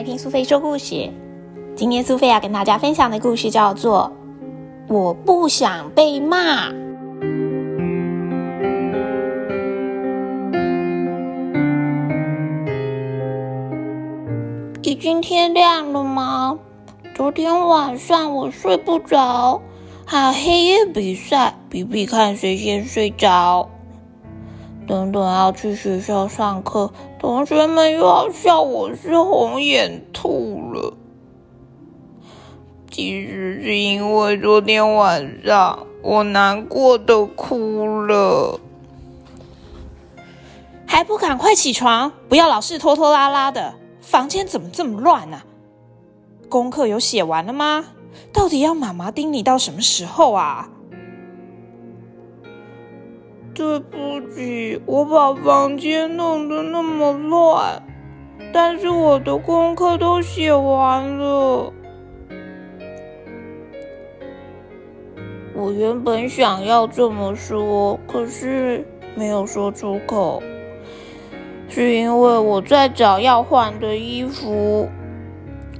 来听苏菲说故事。今天苏菲要跟大家分享的故事叫做《我不想被骂》。已经天亮了吗？昨天晚上我睡不着，还黑夜比赛，比比看谁先睡着。等等要去学校上课，同学们又要笑我是红眼兔了。其实是因为昨天晚上我难过的哭了，还不赶快起床，不要老是拖拖拉拉的。房间怎么这么乱呢？功课有写完了吗？到底要妈妈盯你到什么时候啊？对不起，我把房间弄得那么乱，但是我的功课都写完了。我原本想要这么说，可是没有说出口，是因为我在找要换的衣服。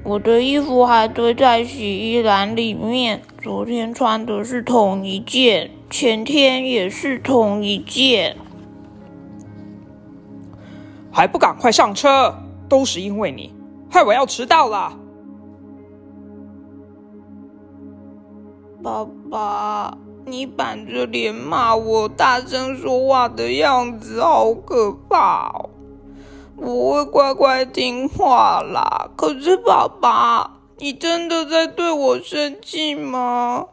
我的衣服还堆在洗衣篮里面，昨天穿的是同一件。前天也是同一件，还不赶快上车！都是因为你，害我要迟到了。爸爸，你板着脸骂我，大声说话的样子好可怕哦！我会乖乖听话啦。可是，爸爸，你真的在对我生气吗？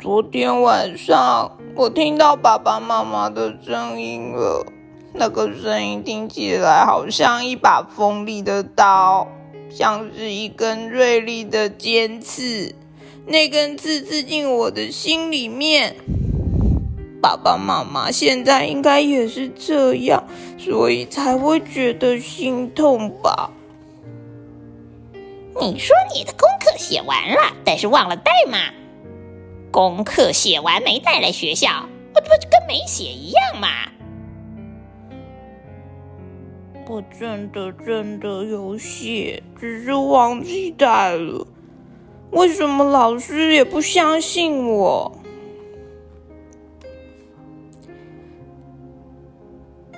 昨天晚上，我听到爸爸妈妈的声音了。那个声音听起来好像一把锋利的刀，像是一根锐利的尖刺。那根刺刺进我的心里面。爸爸妈妈现在应该也是这样，所以才会觉得心痛吧？你说你的功课写完了，但是忘了带吗？功课写完没带来学校，我这不就跟没写一样吗？我真的真的有写，只是忘记带了。为什么老师也不相信我？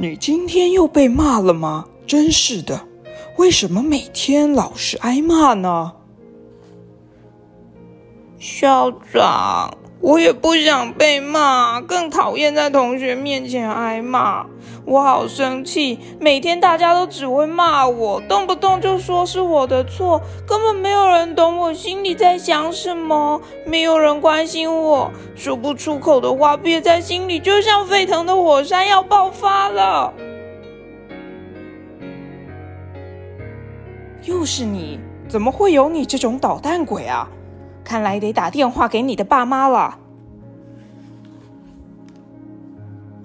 你今天又被骂了吗？真是的，为什么每天老是挨骂呢？校长，我也不想被骂，更讨厌在同学面前挨骂。我好生气，每天大家都只会骂我，动不动就说是我的错，根本没有人懂我心里在想什么，没有人关心我，说不出口的话憋在心里，就像沸腾的火山要爆发了。又是你，怎么会有你这种捣蛋鬼啊？看来得打电话给你的爸妈了。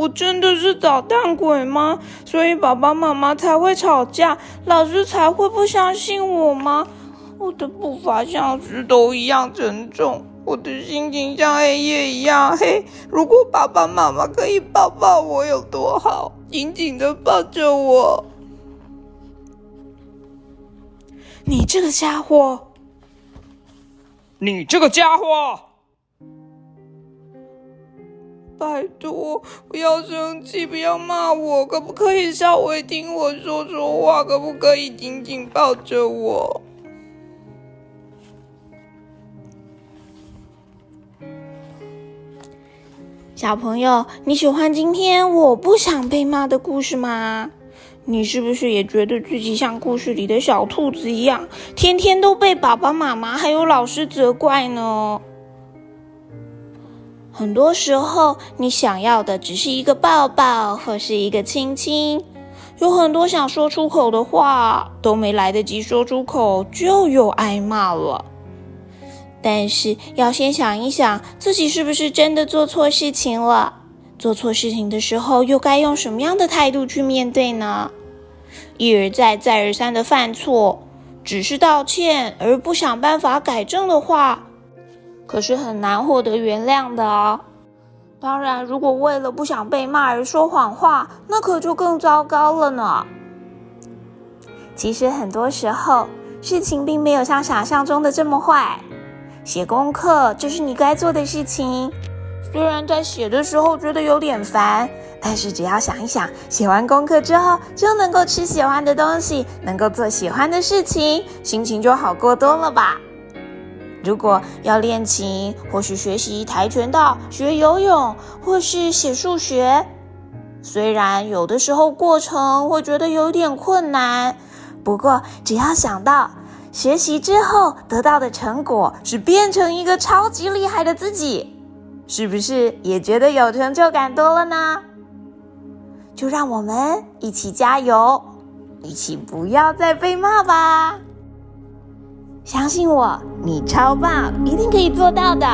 我真的是捣蛋鬼吗？所以爸爸妈妈才会吵架，老师才会不相信我吗？我的步伐像石头一样沉重，我的心情像黑夜一样黑。如果爸爸妈妈可以抱抱我，有多好？紧紧的抱着我。你这个家伙！你这个家伙！拜托，不要生气，不要骂我，可不可以稍微听我说说话？可不可以紧紧抱着我？小朋友，你喜欢今天我不想被骂的故事吗？你是不是也觉得自己像故事里的小兔子一样，天天都被爸爸妈妈还有老师责怪呢？很多时候，你想要的只是一个抱抱或是一个亲亲，有很多想说出口的话都没来得及说出口，就又挨骂了。但是要先想一想，自己是不是真的做错事情了？做错事情的时候，又该用什么样的态度去面对呢？一而再、再而三的犯错，只是道歉而不想办法改正的话，可是很难获得原谅的哦。当然，如果为了不想被骂而说谎话，那可就更糟糕了呢。其实很多时候，事情并没有像想象中的这么坏。写功课就是你该做的事情，虽然在写的时候觉得有点烦，但是只要想一想，写完功课之后就能够吃喜欢的东西，能够做喜欢的事情，心情就好过多了吧。如果要练琴，或是学习跆拳道、学游泳，或是写数学，虽然有的时候过程会觉得有点困难，不过只要想到学习之后得到的成果是变成一个超级厉害的自己，是不是也觉得有成就感多了呢？就让我们一起加油，一起不要再被骂吧！相信我，你超棒，一定可以做到的。